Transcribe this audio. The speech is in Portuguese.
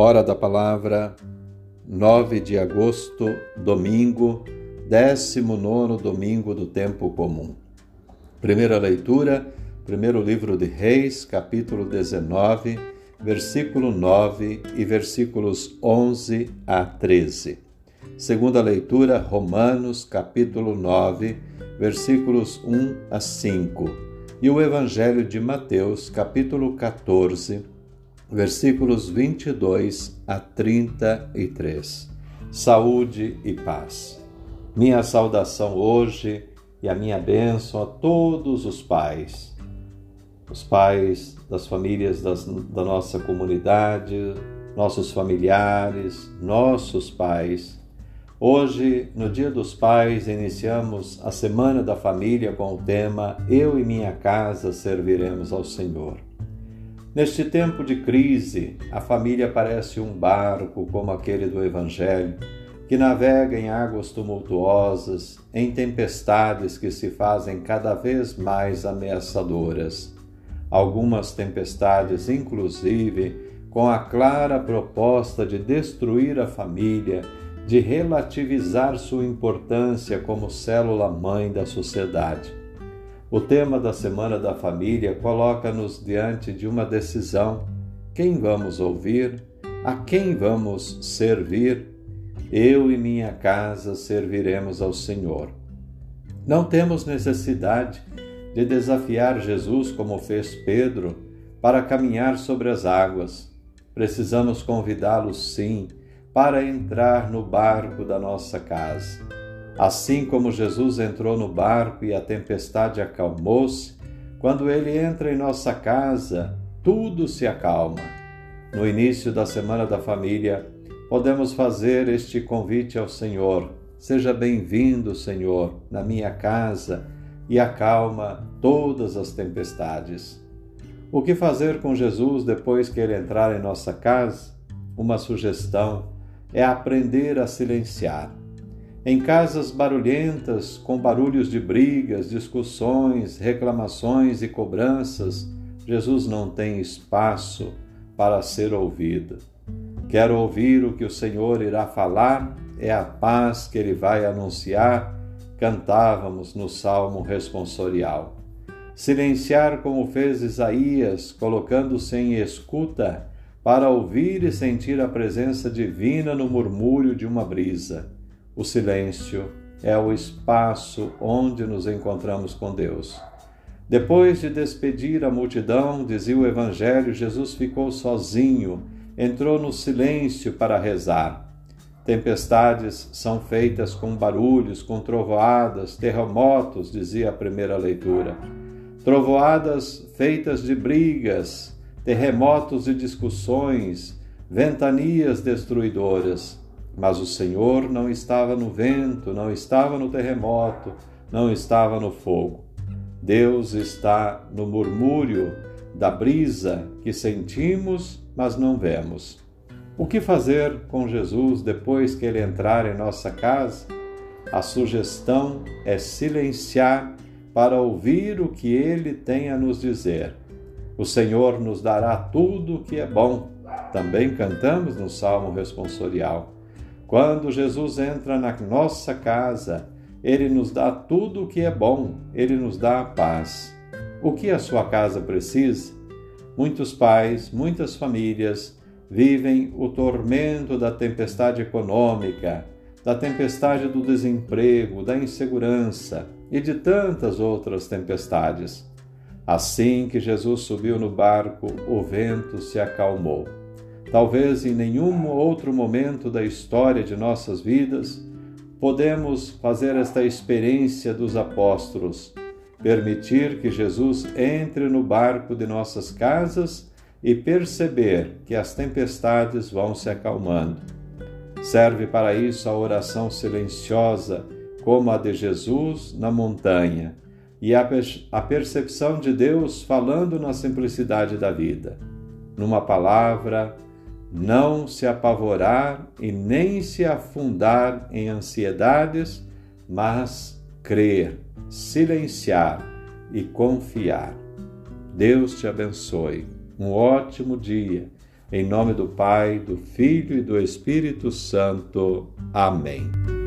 Hora da Palavra, 9 de agosto, domingo, 19 domingo do Tempo Comum. Primeira leitura, primeiro livro de Reis, capítulo 19, versículo 9 e versículos 11 a 13. Segunda leitura, Romanos, capítulo 9, versículos 1 a 5. E o Evangelho de Mateus, capítulo 14, versículos 22 a 33. Saúde e paz. Minha saudação hoje e a minha bênção a todos os pais, os pais das famílias das, da nossa comunidade, nossos familiares, nossos pais. Hoje, no Dia dos Pais, iniciamos a Semana da Família com o tema Eu e minha casa serviremos ao Senhor. Neste tempo de crise, a família parece um barco como aquele do Evangelho, que navega em águas tumultuosas, em tempestades que se fazem cada vez mais ameaçadoras. Algumas tempestades, inclusive, com a clara proposta de destruir a família, de relativizar sua importância como célula mãe da sociedade. O tema da Semana da Família coloca-nos diante de uma decisão: quem vamos ouvir? A quem vamos servir? Eu e minha casa serviremos ao Senhor. Não temos necessidade de desafiar Jesus como fez Pedro para caminhar sobre as águas. Precisamos convidá-lo, sim, para entrar no barco da nossa casa. Assim como Jesus entrou no barco e a tempestade acalmou-se, quando ele entra em nossa casa, tudo se acalma. No início da Semana da Família, podemos fazer este convite ao Senhor. Seja bem-vindo, Senhor, na minha casa e acalma todas as tempestades. O que fazer com Jesus depois que ele entrar em nossa casa? Uma sugestão é aprender a silenciar. Em casas barulhentas, com barulhos de brigas, discussões, reclamações e cobranças, Jesus não tem espaço para ser ouvido. Quero ouvir o que o Senhor irá falar, é a paz que ele vai anunciar, cantávamos no salmo responsorial. Silenciar como fez Isaías, colocando-se em escuta para ouvir e sentir a presença divina no murmúrio de uma brisa o silêncio é o espaço onde nos encontramos com Deus. Depois de despedir a multidão, dizia o Evangelho, Jesus ficou sozinho, entrou no silêncio para rezar. Tempestades são feitas com barulhos, com trovoadas, terremotos, dizia a primeira leitura. Trovoadas feitas de brigas, terremotos de discussões, ventanias destruidoras. Mas o Senhor não estava no vento, não estava no terremoto, não estava no fogo. Deus está no murmúrio da brisa que sentimos, mas não vemos. O que fazer com Jesus depois que ele entrar em nossa casa? A sugestão é silenciar para ouvir o que ele tem a nos dizer. O Senhor nos dará tudo o que é bom. Também cantamos no Salmo responsorial. Quando Jesus entra na nossa casa, ele nos dá tudo o que é bom, ele nos dá a paz. O que a sua casa precisa? Muitos pais, muitas famílias vivem o tormento da tempestade econômica, da tempestade do desemprego, da insegurança e de tantas outras tempestades. Assim que Jesus subiu no barco, o vento se acalmou. Talvez em nenhum outro momento da história de nossas vidas podemos fazer esta experiência dos apóstolos, permitir que Jesus entre no barco de nossas casas e perceber que as tempestades vão se acalmando. Serve para isso a oração silenciosa, como a de Jesus na montanha, e a, percepção de Deus falando na simplicidade da vida. Numa palavra, não se apavorar e nem se afundar em ansiedades, mas crer, silenciar e confiar. Deus te abençoe. Um ótimo dia. Em nome do Pai, do Filho e do Espírito Santo. Amém.